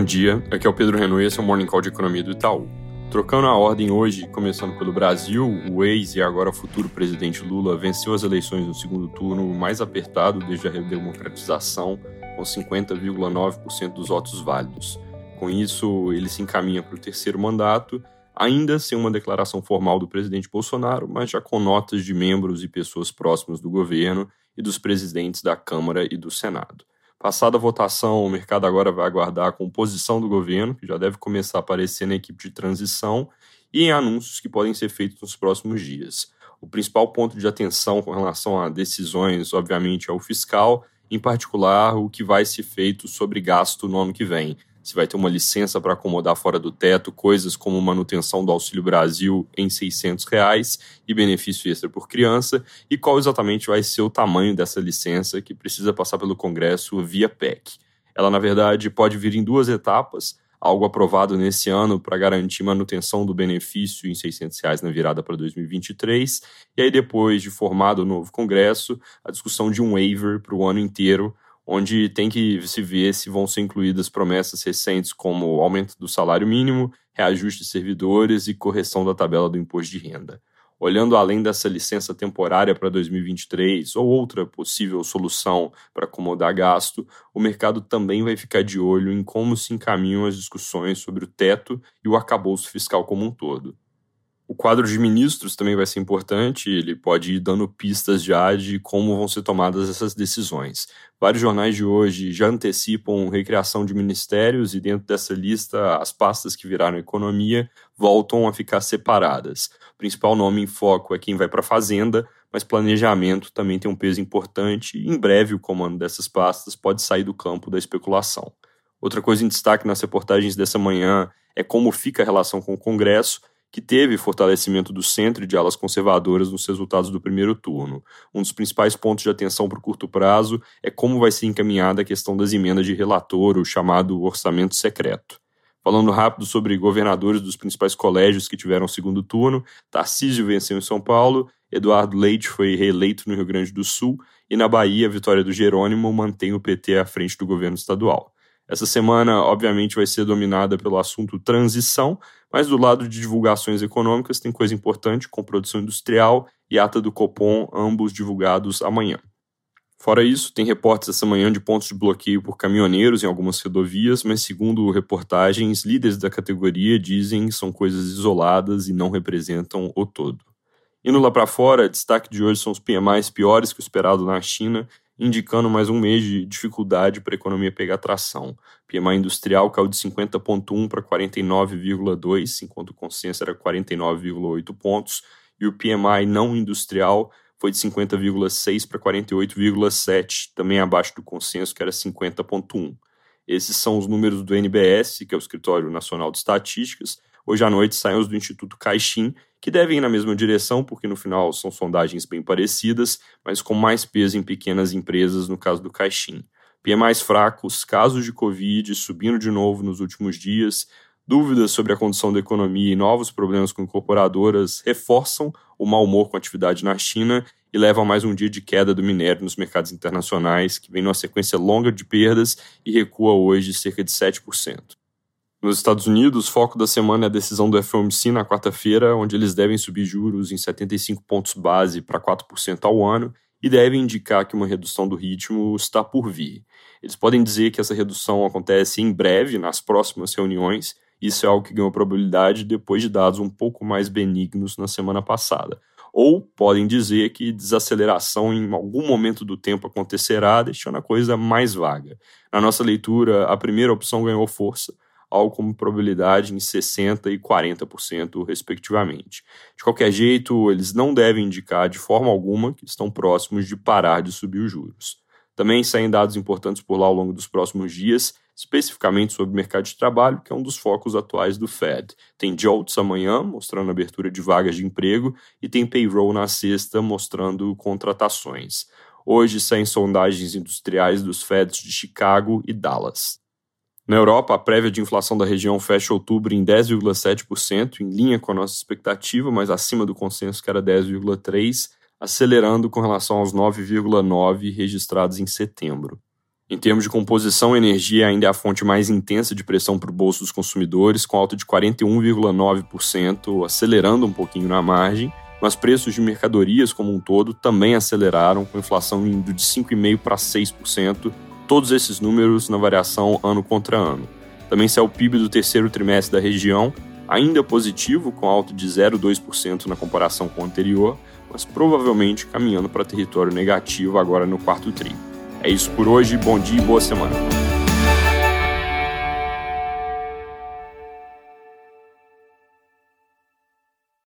Bom dia, aqui é o Pedro Renault esse é o Morning Call de Economia do Itaú. Trocando a ordem hoje, começando pelo Brasil, o ex e agora futuro presidente Lula venceu as eleições no segundo turno mais apertado desde a redemocratização, com 50,9% dos votos válidos. Com isso, ele se encaminha para o terceiro mandato, ainda sem uma declaração formal do presidente Bolsonaro, mas já com notas de membros e pessoas próximas do governo e dos presidentes da Câmara e do Senado. Passada a votação, o mercado agora vai aguardar a composição do governo, que já deve começar a aparecer na equipe de transição, e em anúncios que podem ser feitos nos próximos dias. O principal ponto de atenção com relação a decisões, obviamente, é o fiscal, em particular o que vai ser feito sobre gasto no ano que vem se vai ter uma licença para acomodar fora do teto coisas como manutenção do Auxílio Brasil em 600 reais e benefício extra por criança, e qual exatamente vai ser o tamanho dessa licença que precisa passar pelo Congresso via PEC. Ela, na verdade, pode vir em duas etapas, algo aprovado nesse ano para garantir manutenção do benefício em 600 reais na virada para 2023, e aí depois de formado o novo Congresso, a discussão de um waiver para o ano inteiro, onde tem que se ver se vão ser incluídas promessas recentes como aumento do salário mínimo, reajuste de servidores e correção da tabela do imposto de renda. Olhando além dessa licença temporária para 2023 ou outra possível solução para acomodar gasto, o mercado também vai ficar de olho em como se encaminham as discussões sobre o teto e o arcabouço fiscal como um todo. O quadro de ministros também vai ser importante, ele pode ir dando pistas já de como vão ser tomadas essas decisões. Vários jornais de hoje já antecipam recriação de ministérios e dentro dessa lista as pastas que viraram economia voltam a ficar separadas. O principal nome em foco é quem vai para a fazenda, mas planejamento também tem um peso importante e em breve o comando dessas pastas pode sair do campo da especulação. Outra coisa em destaque nas reportagens dessa manhã é como fica a relação com o Congresso que teve fortalecimento do centro e de alas conservadoras nos resultados do primeiro turno. Um dos principais pontos de atenção para o curto prazo é como vai ser encaminhada a questão das emendas de relator, o chamado orçamento secreto. Falando rápido sobre governadores dos principais colégios que tiveram segundo turno, Tarcísio venceu em São Paulo, Eduardo Leite foi reeleito no Rio Grande do Sul e na Bahia a vitória do Jerônimo mantém o PT à frente do governo estadual. Essa semana, obviamente, vai ser dominada pelo assunto transição, mas do lado de divulgações econômicas tem coisa importante, com produção industrial e ata do Copom, ambos divulgados amanhã. Fora isso, tem reportes essa manhã de pontos de bloqueio por caminhoneiros em algumas rodovias, mas segundo reportagens, líderes da categoria dizem que são coisas isoladas e não representam o todo. Indo lá para fora, destaque de hoje são os PMIs piores que o esperado na China indicando mais um mês de dificuldade para a economia pegar tração. PMI industrial caiu de 50,1 para 49,2, enquanto o consenso era 49,8 pontos, e o PMI não industrial foi de 50,6 para 48,7, também abaixo do consenso, que era 50,1. Esses são os números do NBS, que é o Escritório Nacional de Estatísticas. Hoje à noite saem os do Instituto Caixin, que devem ir na mesma direção, porque no final são sondagens bem parecidas, mas com mais peso em pequenas empresas, no caso do Caixin. PMIs fracos, casos de Covid subindo de novo nos últimos dias, dúvidas sobre a condição da economia e novos problemas com incorporadoras reforçam o mau humor com a atividade na China e levam a mais um dia de queda do minério nos mercados internacionais, que vem numa sequência longa de perdas e recua hoje cerca de 7%. Nos Estados Unidos, o foco da semana é a decisão do FOMC na quarta-feira, onde eles devem subir juros em 75 pontos base para 4% ao ano e devem indicar que uma redução do ritmo está por vir. Eles podem dizer que essa redução acontece em breve, nas próximas reuniões, isso é algo que ganhou probabilidade depois de dados um pouco mais benignos na semana passada. Ou podem dizer que desaceleração em algum momento do tempo acontecerá, deixando a coisa mais vaga. Na nossa leitura, a primeira opção ganhou força, algo como probabilidade em 60% e 40%, respectivamente. De qualquer jeito, eles não devem indicar de forma alguma que estão próximos de parar de subir os juros. Também saem dados importantes por lá ao longo dos próximos dias, especificamente sobre o mercado de trabalho, que é um dos focos atuais do Fed. Tem JOLTS amanhã, mostrando a abertura de vagas de emprego, e tem payroll na sexta, mostrando contratações. Hoje saem sondagens industriais dos Feds de Chicago e Dallas. Na Europa, a prévia de inflação da região fecha outubro em 10,7%, em linha com a nossa expectativa, mas acima do consenso que era 10,3%, acelerando com relação aos 9,9% registrados em setembro. Em termos de composição, a energia ainda é a fonte mais intensa de pressão para o bolso dos consumidores, com alta de 41,9%, acelerando um pouquinho na margem, mas preços de mercadorias como um todo também aceleraram, com inflação indo de 5,5% para 6%, todos esses números na variação ano contra ano. Também saiu o PIB do terceiro trimestre da região, ainda positivo, com alta de 0,2% na comparação com o anterior, mas provavelmente caminhando para território negativo agora no quarto trimestre. É isso por hoje, bom dia e boa semana.